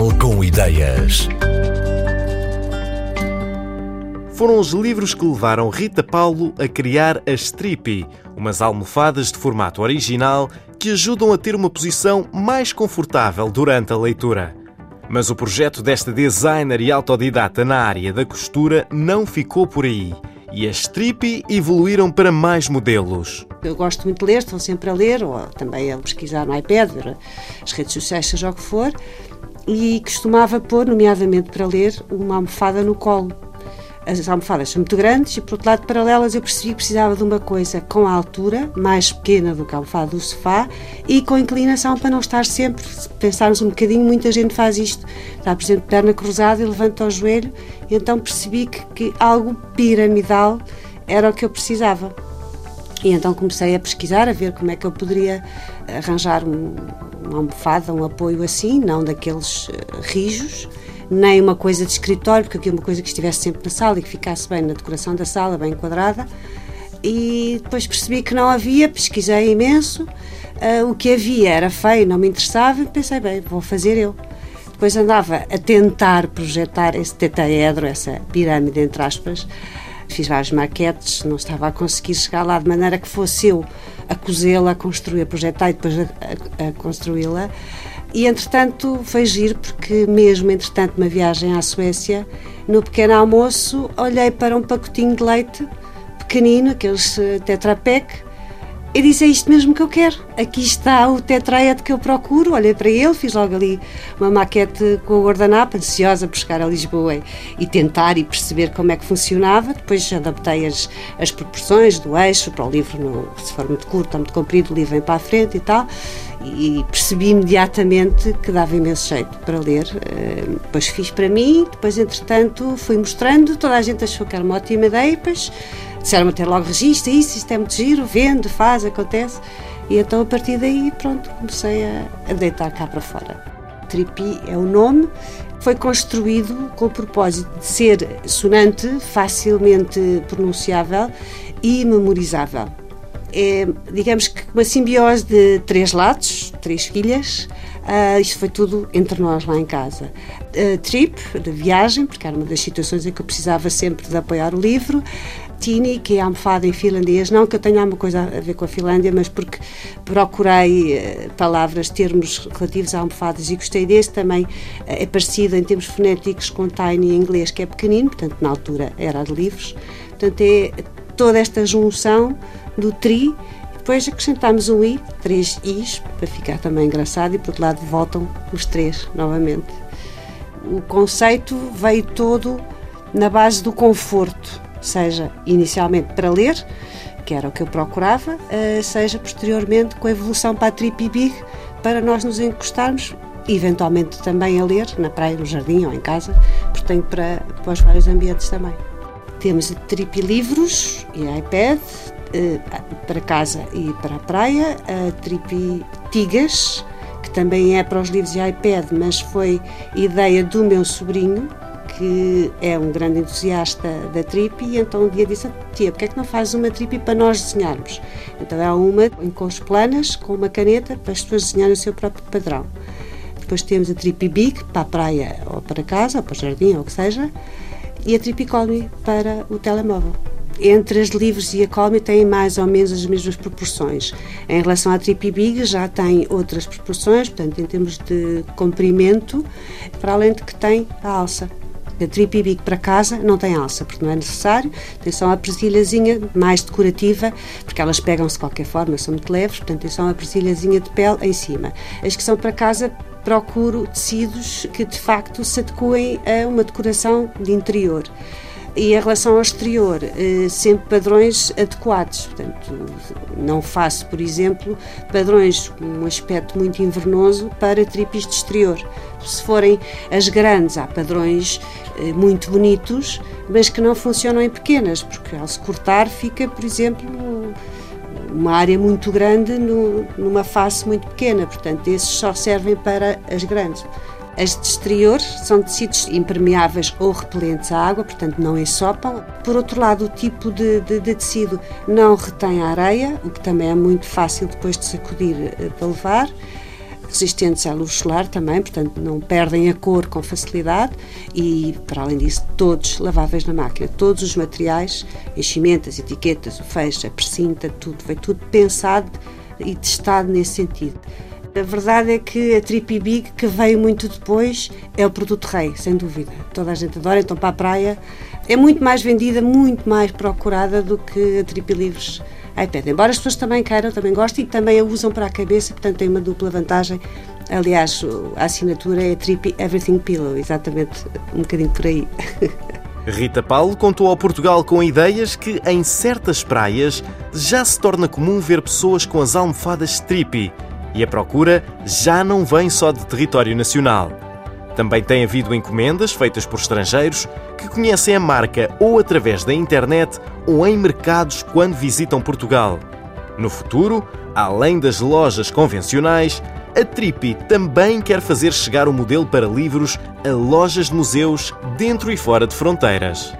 Jornal com Ideias. Foram os livros que levaram Rita Paulo a criar as Trippy, umas almofadas de formato original que ajudam a ter uma posição mais confortável durante a leitura. Mas o projeto desta designer e autodidata na área da costura não ficou por aí e as Trippy evoluíram para mais modelos. Eu gosto muito de ler, estou sempre a ler, ou também a pesquisar no iPad, ver as redes sociais, seja o que for, e costumava pôr, nomeadamente para ler, uma almofada no colo as almofadas são muito grandes e, por outro lado, paralelas, eu percebi que precisava de uma coisa com a altura, mais pequena do que a almofada do sofá e com inclinação para não estar sempre, se pensarmos um bocadinho, muita gente faz isto. Está, por exemplo, perna cruzada e levanta o joelho, e então percebi que, que algo piramidal era o que eu precisava. E então comecei a pesquisar, a ver como é que eu poderia arranjar um, uma almofada, um apoio assim, não daqueles uh, rijos, nem uma coisa de escritório, porque aquilo é uma coisa que estivesse sempre na sala e que ficasse bem na decoração da sala, bem enquadrada. E depois percebi que não havia, pesquisei imenso. Uh, o que havia era feio, não me interessava, e pensei, bem, vou fazer eu. Depois andava a tentar projetar esse tetaedro, essa pirâmide, entre aspas. Fiz várias maquetes, não estava a conseguir chegar lá de maneira que fosse eu a cozê-la, a construir, a projetar e depois a, a, a construí-la. E entretanto foi giro porque mesmo entretanto uma viagem à Suécia, no pequeno almoço olhei para um pacotinho de leite pequenino, aqueles eh, Tetra Pak, e disse: É isto mesmo que eu quero. Aqui está o tetraed que eu procuro. Olhei para ele, fiz logo ali uma maquete com o guardanapo, ansiosa por chegar a Lisboa e tentar e perceber como é que funcionava. Depois adaptei as, as proporções do eixo para o livro, no, se for muito curto ou muito comprido, o livro vem para a frente e tal. E percebi imediatamente que dava imenso jeito para ler. Eh, depois fiz para mim, depois, entretanto, fui mostrando. Toda a gente achou que era uma ótima ideia, depois disseram-me até logo registra isso, isto é muito giro, vende, faz, acontece. E então a partir daí, pronto, comecei a, a deitar cá para fora. Tripi é o nome, foi construído com o propósito de ser sonante, facilmente pronunciável e memorizável. É, digamos que uma simbiose de três lados, três filhas, Uh, isto foi tudo entre nós lá em casa. Uh, trip, de viagem, porque era uma das situações em que eu precisava sempre de apoiar o livro. Tini, que é a almofada em finlandês, não que eu tenha alguma coisa a ver com a Finlândia, mas porque procurei uh, palavras, termos relativos a almofadas e gostei desse. Também é parecido em termos fonéticos com Tiny em inglês, que é pequenino, portanto, na altura era de livros. Portanto, é toda esta junção do tri depois acrescentamos um i, três i's, para ficar também engraçado, e por outro lado voltam os três novamente. O conceito veio todo na base do conforto, seja inicialmente para ler, que era o que eu procurava, eh, seja posteriormente com a evolução para a Trippy Big, para nós nos encostarmos, eventualmente também a ler, na praia, no jardim ou em casa, porque tenho para, para os vários ambientes também. Temos a Trippy Livros e iPad, eh, para casa e para a praia, a Tripi Tigas, que também é para os livros de iPad, mas foi ideia do meu sobrinho, que é um grande entusiasta da Tripi, e então um dia disse, tia, porque é que não fazes uma Tripi para nós desenharmos? Então há uma em cores planas, com uma caneta, para as pessoas desenharem o seu próprio padrão. Depois temos a Tripi Big, para a praia ou para casa, ou para o jardim, ou o que seja, e a Tripi Colmy para o telemóvel entre as livres e a Colme têm mais ou menos as mesmas proporções. Em relação à Trippy Big já tem outras proporções, portanto, em termos de comprimento, para além de que tem a alça. A Trippy Big para casa não tem alça, porque não é necessário, tem só uma presilhazinha mais decorativa, porque elas pegam-se de qualquer forma, são muito leves, portanto tem só uma presilhazinha de pele em cima. As que são para casa procuro tecidos que de facto se adequem a uma decoração de interior e em relação ao exterior, eh, sempre padrões adequados. Portanto, não faço, por exemplo, padrões com um aspecto muito invernoso para tripes de exterior. Se forem as grandes, há padrões eh, muito bonitos, mas que não funcionam em pequenas, porque ao se cortar fica, por exemplo, uma área muito grande numa face muito pequena. Portanto, esses só servem para as grandes. As de exterior são tecidos impermeáveis ou repelentes à água, portanto não ensopam. Por outro lado, o tipo de, de, de tecido não retém a areia, o que também é muito fácil depois de sacudir eh, para levar. Resistentes à luz solar também, portanto não perdem a cor com facilidade e, para além disso, todos laváveis na máquina. Todos os materiais, enchimentas, etiquetas, o fecho, a precinta, tudo, foi tudo pensado e testado nesse sentido. A verdade é que a Trippy Big, que veio muito depois, é o produto rei, sem dúvida. Toda a gente adora, então para a praia é muito mais vendida, muito mais procurada do que a Trippy Livres iPad. Embora as pessoas também queiram, também gostem e também a usam para a cabeça, portanto tem uma dupla vantagem. Aliás, a assinatura é Trippy Everything Pillow, exatamente um bocadinho por aí. Rita Paulo contou ao Portugal com ideias que, em certas praias, já se torna comum ver pessoas com as almofadas Trippy e a procura já não vem só de território nacional. Também tem havido encomendas feitas por estrangeiros que conhecem a marca ou através da internet ou em mercados quando visitam Portugal. No futuro, além das lojas convencionais, a Tripi também quer fazer chegar o modelo para livros a lojas de museus dentro e fora de fronteiras.